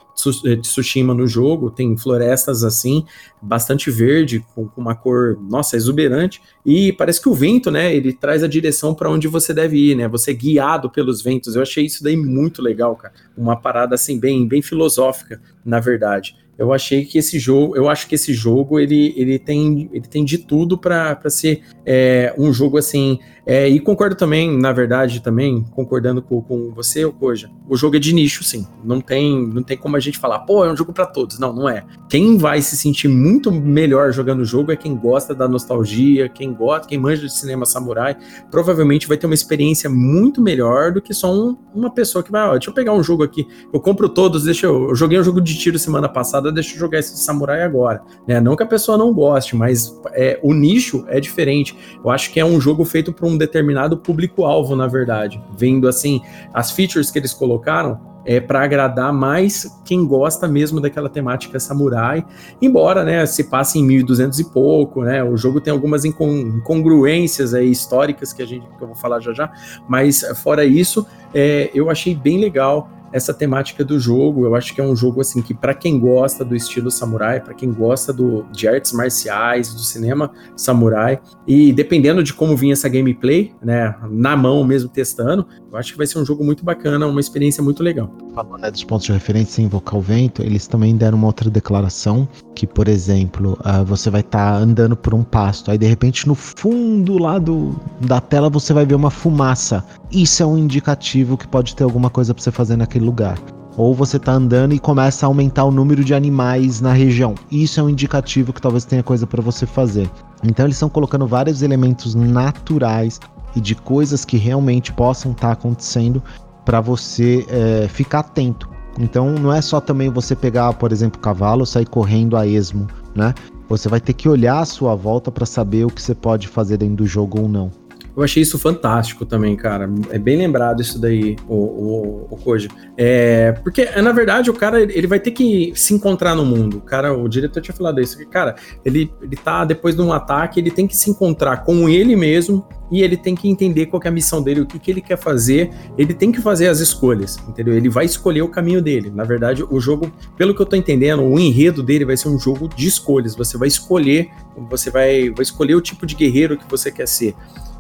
de Tsushima no jogo, tem florestas assim, bastante verde, com, uma cor, nossa, exuberante, e parece que o vento, né, ele traz a direção para onde você deve ir, né, você é guiado pelos ventos. Eu achei isso daí muito legal, cara. Uma parada assim bem, bem filosófica, na verdade eu achei que esse jogo, eu acho que esse jogo ele, ele, tem, ele tem de tudo para ser é, um jogo assim. É, e concordo também, na verdade, também, concordando com, com você, Koja, o jogo é de nicho, sim. Não tem, não tem como a gente falar, pô, é um jogo para todos. Não, não é. Quem vai se sentir muito melhor jogando o jogo é quem gosta da nostalgia, quem gosta, quem manja de cinema samurai, provavelmente vai ter uma experiência muito melhor do que só um, uma pessoa que vai, ó, deixa eu pegar um jogo aqui, eu compro todos, deixa eu, eu joguei um jogo de tiro semana passada, deixa eu jogar esse de samurai agora. Né? Não que a pessoa não goste, mas é, o nicho é diferente. Eu acho que é um jogo feito para um determinado público-alvo, na verdade. Vendo assim, as features que eles colocaram, é para agradar mais quem gosta mesmo daquela temática samurai. Embora, né, se passe em 1200 e pouco, né? O jogo tem algumas incongruências aí históricas que a gente que eu vou falar já já, mas fora isso, é, eu achei bem legal essa temática do jogo. Eu acho que é um jogo assim que para quem gosta do estilo samurai, para quem gosta do, de artes marciais, do cinema samurai, e dependendo de como vinha essa gameplay, né, na mão mesmo testando, eu acho que vai ser um jogo muito bacana, uma experiência muito legal. Falando né, dos pontos de referência em invocar o vento, eles também deram uma outra declaração que, por exemplo, uh, você vai estar tá andando por um pasto, aí de repente no fundo lá do, da tela você vai ver uma fumaça. Isso é um indicativo que pode ter alguma coisa para você fazer naquele lugar. Ou você está andando e começa a aumentar o número de animais na região. Isso é um indicativo que talvez tenha coisa para você fazer. Então eles estão colocando vários elementos naturais e de coisas que realmente possam estar tá acontecendo para você é, ficar atento. Então não é só também você pegar, por exemplo, cavalo, sair correndo a esmo, né? Você vai ter que olhar a sua volta para saber o que você pode fazer dentro do jogo ou não. Eu achei isso fantástico também, cara. É bem lembrado isso daí, o, o, o Koji. É, porque, na verdade, o cara ele vai ter que se encontrar no mundo. O cara, o diretor tinha falado isso. Que, cara, ele, ele tá, depois de um ataque, ele tem que se encontrar com ele mesmo e ele tem que entender qual é a missão dele, o que, que ele quer fazer. Ele tem que fazer as escolhas, entendeu? Ele vai escolher o caminho dele. Na verdade, o jogo, pelo que eu tô entendendo, o enredo dele vai ser um jogo de escolhas. Você vai escolher, você vai, vai escolher o tipo de guerreiro que você quer ser.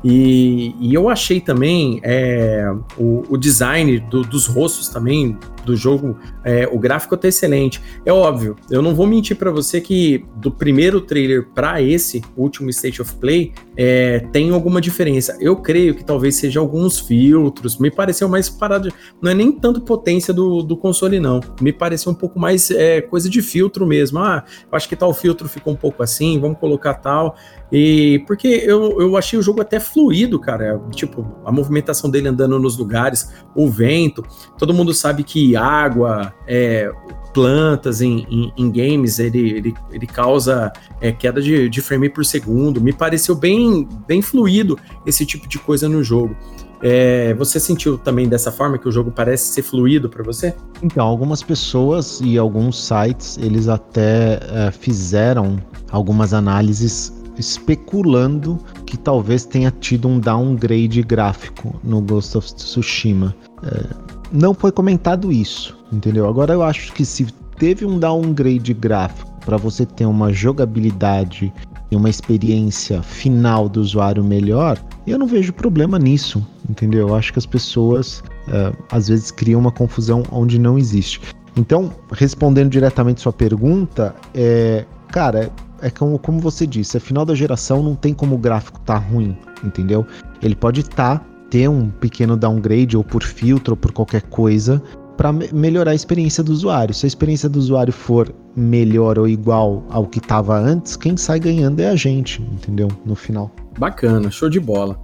E, e eu achei também é, o, o, design do, dos rostos também do jogo, é, o gráfico tá excelente. É óbvio, eu não vou mentir para você que do primeiro trailer para esse último State of Play é, tem alguma diferença. Eu creio que talvez seja alguns filtros. Me pareceu mais parado. Não é nem tanto potência do, do console, não. Me pareceu um pouco mais é, coisa de filtro mesmo. Ah, acho que tal filtro ficou um pouco assim, vamos colocar tal. E porque eu, eu achei o jogo até fluido, cara. Tipo, a movimentação dele andando nos lugares, o vento. Todo mundo sabe que água, é, plantas em, em, em, games, ele, ele, ele causa é, queda de, de frame por segundo. Me pareceu bem, bem fluido esse tipo de coisa no jogo. É, você sentiu também dessa forma que o jogo parece ser fluido para você? Então, algumas pessoas e alguns sites eles até é, fizeram algumas análises especulando que talvez tenha tido um downgrade gráfico no Ghost of Tsushima. É, não foi comentado isso, entendeu? Agora eu acho que se teve um downgrade gráfico para você ter uma jogabilidade e uma experiência final do usuário melhor, eu não vejo problema nisso, entendeu? Eu acho que as pessoas é, às vezes criam uma confusão onde não existe. Então, respondendo diretamente sua pergunta, é, cara, é como, como você disse, é final da geração, não tem como o gráfico tá ruim, entendeu? Ele pode estar, tá, ter um pequeno downgrade ou por filtro ou por qualquer coisa para me melhorar a experiência do usuário. Se a experiência do usuário for melhor ou igual ao que estava antes, quem sai ganhando é a gente, entendeu? No final. Bacana, show de bola.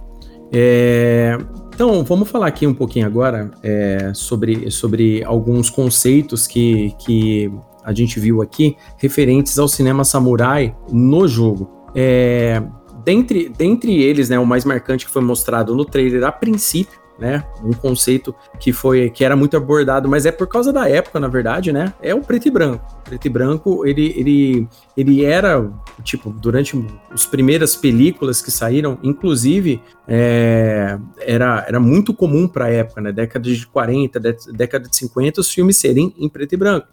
É... Então, vamos falar aqui um pouquinho agora é, sobre, sobre alguns conceitos que, que a gente viu aqui, referentes ao cinema samurai no jogo. É, dentre, dentre eles, né, o mais marcante que foi mostrado no trailer a princípio, né, um conceito que foi que era muito abordado, mas é por causa da época, na verdade, né, é o preto e branco. O preto e branco, ele, ele, ele era, tipo, durante as primeiras películas que saíram, inclusive, é, era, era muito comum para a época, né, década de 40, década de 50, os filmes serem em preto e branco.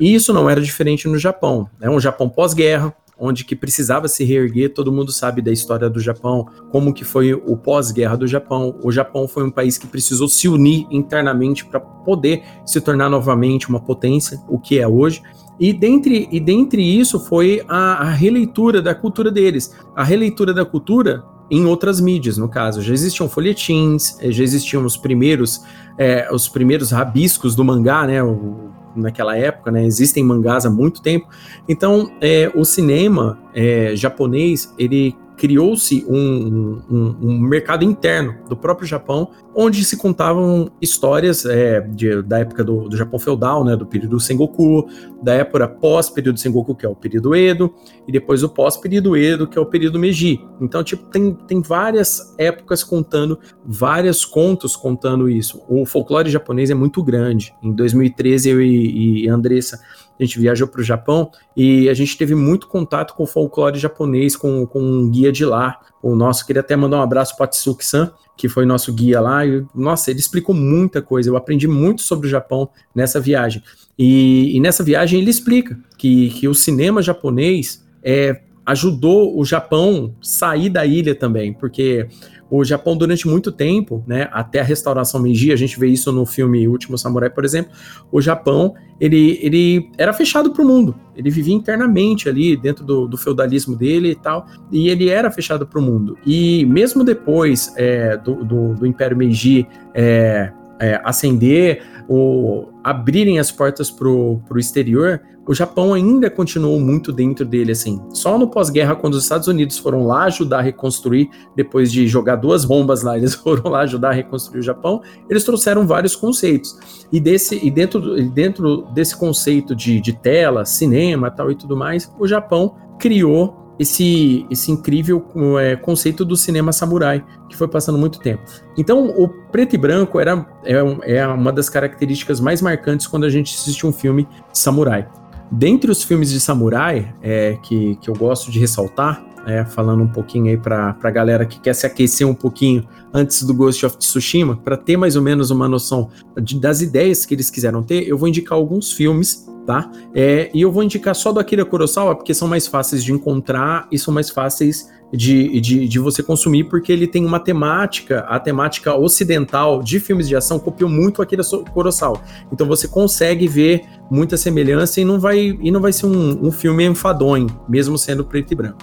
E isso não era diferente no Japão. É né? um Japão pós-guerra, onde que precisava se reerguer, todo mundo sabe da história do Japão, como que foi o pós-guerra do Japão. O Japão foi um país que precisou se unir internamente para poder se tornar novamente uma potência, o que é hoje. E dentre, e dentre isso foi a, a releitura da cultura deles. A releitura da cultura em outras mídias, no caso. Já existiam folhetins, eh, já existiam os primeiros, é, os primeiros rabiscos do mangá, né? O, naquela época, né? Existem mangás há muito tempo. Então, é, o cinema é, japonês, ele criou-se um, um, um, mercado interno do próprio Japão, onde se contavam histórias é, de, da época do, do, Japão feudal, né, do período Sengoku, da época pós-período Sengoku, que é o período Edo, e depois o pós-período Edo, que é o período Meiji. Então, tipo, tem, tem várias épocas contando, vários contos contando isso. O folclore japonês é muito grande. Em 2013, eu e, e Andressa a gente viajou para o Japão e a gente teve muito contato com o folclore japonês, com, com um guia de lá. O nosso, queria até mandar um abraço para Tsuki-san, que foi nosso guia lá. E, nossa, ele explicou muita coisa. Eu aprendi muito sobre o Japão nessa viagem. E, e nessa viagem ele explica que, que o cinema japonês é, ajudou o Japão sair da ilha também, porque o Japão durante muito tempo, né, até a restauração Meiji, a gente vê isso no filme Último Samurai, por exemplo, o Japão, ele, ele era fechado para o mundo, ele vivia internamente ali dentro do, do, feudalismo dele e tal, e ele era fechado para o mundo. E mesmo depois é, do, do, do, Império Meiji é, é, ascender ou abrirem as portas para o exterior, o Japão ainda continuou muito dentro dele, assim. Só no pós-guerra, quando os Estados Unidos foram lá ajudar a reconstruir, depois de jogar duas bombas lá, eles foram lá ajudar a reconstruir o Japão, eles trouxeram vários conceitos. E, desse, e dentro, dentro desse conceito de, de tela, cinema tal e tudo mais, o Japão criou esse, esse incrível é, conceito do cinema samurai, que foi passando muito tempo. Então, o preto e branco era, é, é uma das características mais marcantes quando a gente assiste um filme samurai. Dentre os filmes de samurai é, que, que eu gosto de ressaltar, é, falando um pouquinho aí para a galera que quer se aquecer um pouquinho antes do Ghost of Tsushima, para ter mais ou menos uma noção de, das ideias que eles quiseram ter, eu vou indicar alguns filmes tá? É, e eu vou indicar só do Akira Kurosawa, porque são mais fáceis de encontrar e são mais fáceis de, de, de, você consumir, porque ele tem uma temática, a temática ocidental de filmes de ação copiou muito Akira Kurosawa. Então você consegue ver muita semelhança e não vai, e não vai ser um, um filme enfadonho, mesmo sendo preto e branco.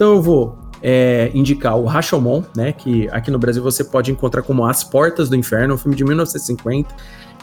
Então eu vou é, indicar o Rashomon, né, que aqui no Brasil você pode encontrar como As Portas do Inferno, um filme de 1950.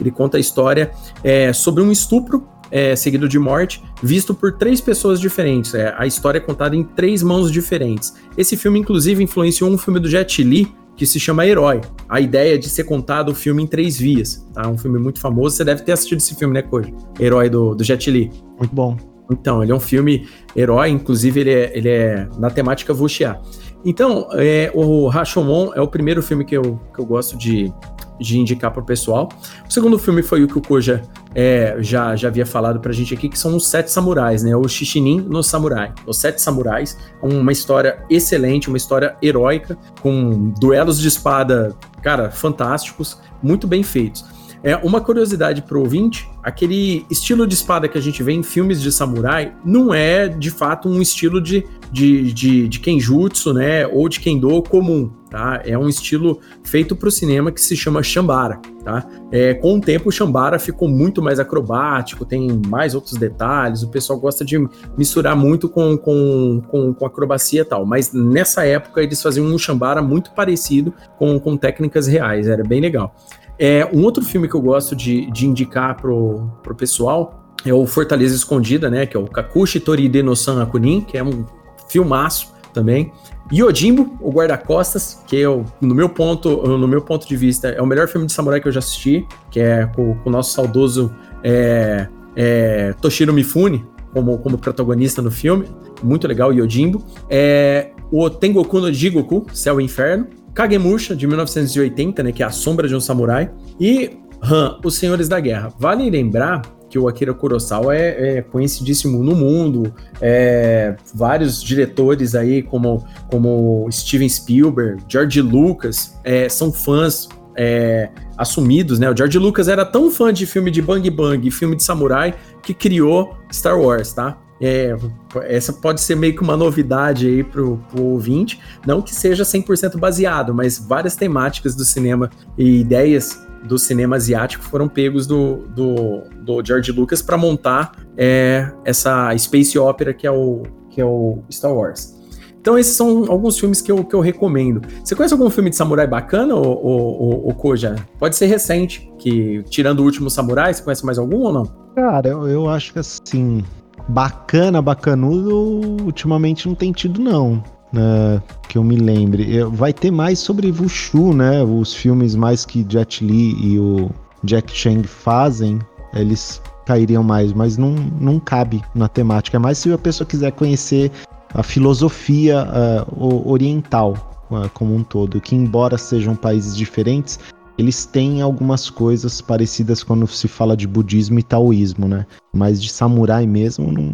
Ele conta a história é, sobre um estupro é, seguido de morte, visto por três pessoas diferentes. É, a história é contada em três mãos diferentes. Esse filme, inclusive, influenciou um filme do Jet Li que se chama Herói. A ideia de ser contado o filme em três vias, tá? Um filme muito famoso. Você deve ter assistido esse filme, né, Koji? Herói do, do Jet Li. Muito bom. Então, ele é um filme herói, inclusive ele é, ele é na temática wuxia. Então, é, o Rashomon é o primeiro filme que eu, que eu gosto de, de indicar para o pessoal. O segundo filme foi o que o Koja é, já, já havia falado pra gente aqui, que são os Sete Samurais, né? O Shishinin no Samurai. Os Sete Samurais, uma história excelente, uma história heróica, com duelos de espada, cara, fantásticos, muito bem feitos. É, uma curiosidade pro ouvinte, aquele estilo de espada que a gente vê em filmes de samurai não é, de fato, um estilo de, de, de, de kenjutsu, né, ou de kendo comum, tá? É um estilo feito para o cinema que se chama Shambara, tá? É, com o tempo o Shambara ficou muito mais acrobático, tem mais outros detalhes, o pessoal gosta de misturar muito com, com, com, com acrobacia e tal, mas nessa época eles faziam um Shambara muito parecido com, com técnicas reais, era bem legal. É, um outro filme que eu gosto de, de indicar pro, pro pessoal é o Fortaleza Escondida, né? Que é o Kakushi Toride no San Akunin, que é um filmaço também. Yojimbo, o guarda-costas, que é, no meu ponto, no meu ponto de vista, é o melhor filme de samurai que eu já assisti, que é com, com o nosso saudoso é, é, Toshiro Mifune como, como protagonista no filme. Muito legal, Yojimbo. É, o Tengoku no Jigoku, Céu e Inferno. Kagemusha, de 1980, né, que é A Sombra de um Samurai, e Han, Os Senhores da Guerra. Vale lembrar que o Akira Kurosawa é, é conhecidíssimo no mundo, é, vários diretores aí, como, como Steven Spielberg, George Lucas, é, são fãs é, assumidos, né? O George Lucas era tão fã de filme de Bang Bang e filme de samurai que criou Star Wars, tá? É, essa pode ser meio que uma novidade aí pro, pro ouvinte, não que seja 100% baseado, mas várias temáticas do cinema e ideias do cinema asiático foram pegos do, do, do George Lucas para montar é, essa space opera que é, o, que é o Star Wars. Então esses são alguns filmes que eu, que eu recomendo. Você conhece algum filme de samurai bacana, ou Koja? Pode ser recente, que tirando o último samurai, você conhece mais algum ou não? Cara, eu, eu acho que assim, bacana, bacanudo, ultimamente não tem tido, não. Né, que eu me lembre. Vai ter mais sobre Wushu, né? Os filmes mais que Jet Li e o Jack Chang fazem, eles cairiam mais, mas não, não cabe na temática. É mais se a pessoa quiser conhecer a filosofia uh, oriental uh, como um todo, que embora sejam países diferentes, eles têm algumas coisas parecidas quando se fala de budismo e taoísmo, né? Mas de samurai mesmo, não,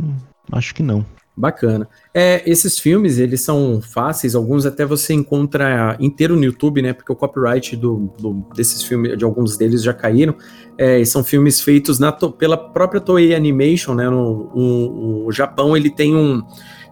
acho que não. Bacana. É, esses filmes, eles são fáceis, alguns até você encontra inteiro no YouTube, né? Porque o copyright do, do desses filmes, de alguns deles já caíram. É, são filmes feitos na, pela própria Toei Animation, né? No, o, o Japão, ele tem um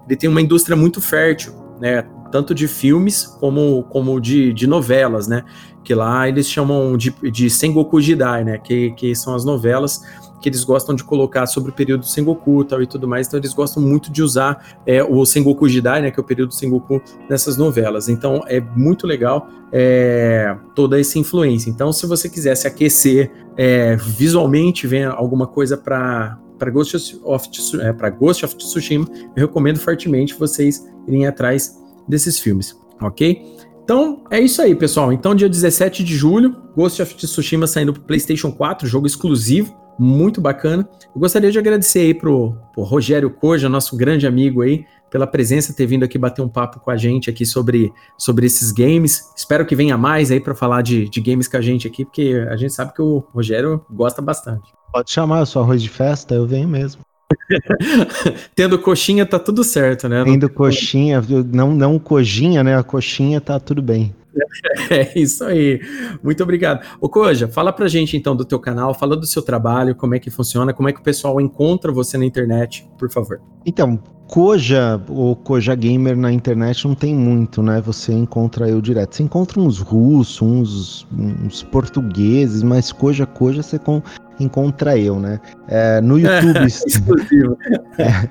ele tem uma indústria muito fértil, né? Tanto de filmes como, como de, de novelas, né? Que lá eles chamam de, de Sengoku Jidai, né? Que, que são as novelas que eles gostam de colocar sobre o período Sengoku tal, e tudo mais, então eles gostam muito de usar é, o Sengoku Jidai, né, que é o período Sengoku nessas novelas. Então é muito legal é, toda essa influência. Então, se você quiser se aquecer é, visualmente, ver alguma coisa para para Ghost é, Ghost of Tsushima, eu recomendo fortemente vocês irem atrás desses filmes, ok? Então é isso aí, pessoal. Então, dia 17 de julho, Ghost of Tsushima saindo para PlayStation 4, jogo exclusivo, muito bacana. Eu gostaria de agradecer aí pro, pro Rogério Koja, nosso grande amigo aí, pela presença, ter vindo aqui bater um papo com a gente aqui sobre, sobre esses games. Espero que venha mais aí para falar de, de games com a gente aqui, porque a gente sabe que o Rogério gosta bastante. Pode chamar, eu sou arroz de festa, eu venho mesmo. Tendo coxinha tá tudo certo, né? Tendo coxinha, não, não coxinha, né? A coxinha tá tudo bem. É isso aí. Muito obrigado. Ô Koja, fala pra gente então do teu canal, fala do seu trabalho, como é que funciona, como é que o pessoal encontra você na internet, por favor. Então, Koja ou Koja Gamer na internet não tem muito, né? Você encontra eu direto. Você encontra uns russos, uns, uns portugueses, mas Koja Koja você com, encontra eu, né? É, no YouTube. exclusivo. é,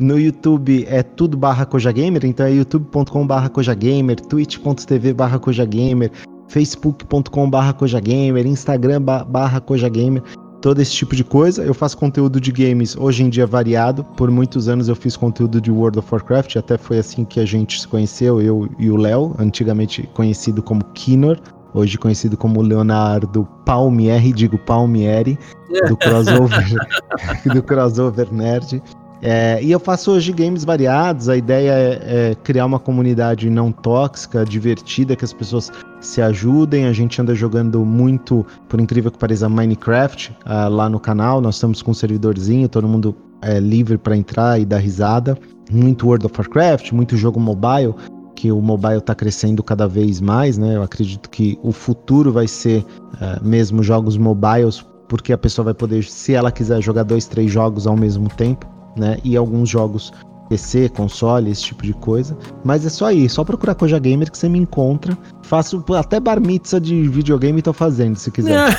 no YouTube é tudo barra Kojagamer, então é youtube.com barra Kojagamer, twitch.tv barra Kojagamer, facebook.com barra Kojagamer, instagram barra Kojagamer, todo esse tipo de coisa. Eu faço conteúdo de games hoje em dia variado. Por muitos anos eu fiz conteúdo de World of Warcraft, até foi assim que a gente se conheceu, eu e o Léo, antigamente conhecido como Kinor, hoje conhecido como Leonardo Palmieri, digo Palmieri, do crossover, do crossover nerd. É, e eu faço hoje games variados. A ideia é, é, criar uma comunidade não tóxica, divertida, que as pessoas se ajudem. A gente anda jogando muito, por incrível que pareça, Minecraft uh, lá no canal. Nós estamos com um servidorzinho, todo mundo é livre para entrar e dar risada. Muito World of Warcraft, muito jogo mobile, que o mobile está crescendo cada vez mais, né? Eu acredito que o futuro vai ser uh, mesmo jogos mobiles, porque a pessoa vai poder, se ela quiser jogar dois, três jogos ao mesmo tempo né? E alguns jogos PC, console, esse tipo de coisa. Mas é só aí, só procurar Koja Gamer que você me encontra. Faço até bar mitzvah de videogame tô fazendo, se quiser.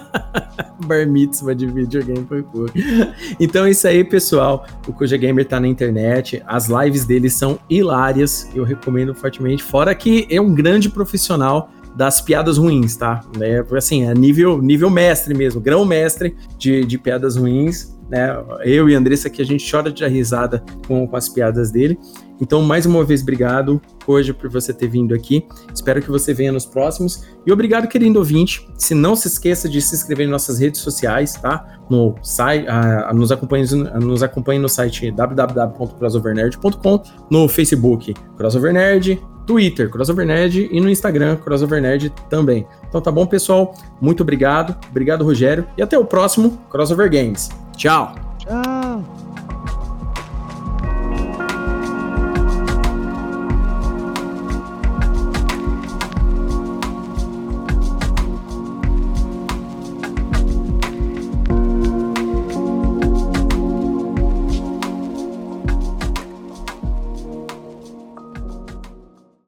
bar mitzvah de videogame foi pouco. Então é isso aí, pessoal. O Koja Gamer tá na internet. As lives dele são hilárias. Eu recomendo fortemente. Fora que é um grande profissional das piadas ruins, tá? É, assim, é nível, nível mestre mesmo, grão mestre de, de piadas ruins né? Eu e a Andressa aqui, a gente chora de risada com, com as piadas dele. Então, mais uma vez, obrigado hoje por você ter vindo aqui. Espero que você venha nos próximos. E obrigado, querido ouvinte. Se não se esqueça de se inscrever em nossas redes sociais, tá? No site, uh, nos, acompanhe, nos acompanhe no site www.crossovernerd.com, no Facebook Crossover Nerd, Twitter Crossover Nerd e no Instagram Crossover Nerd também. Então tá bom, pessoal? Muito obrigado. Obrigado, Rogério. E até o próximo Crossover Games. Tchau. Tchau.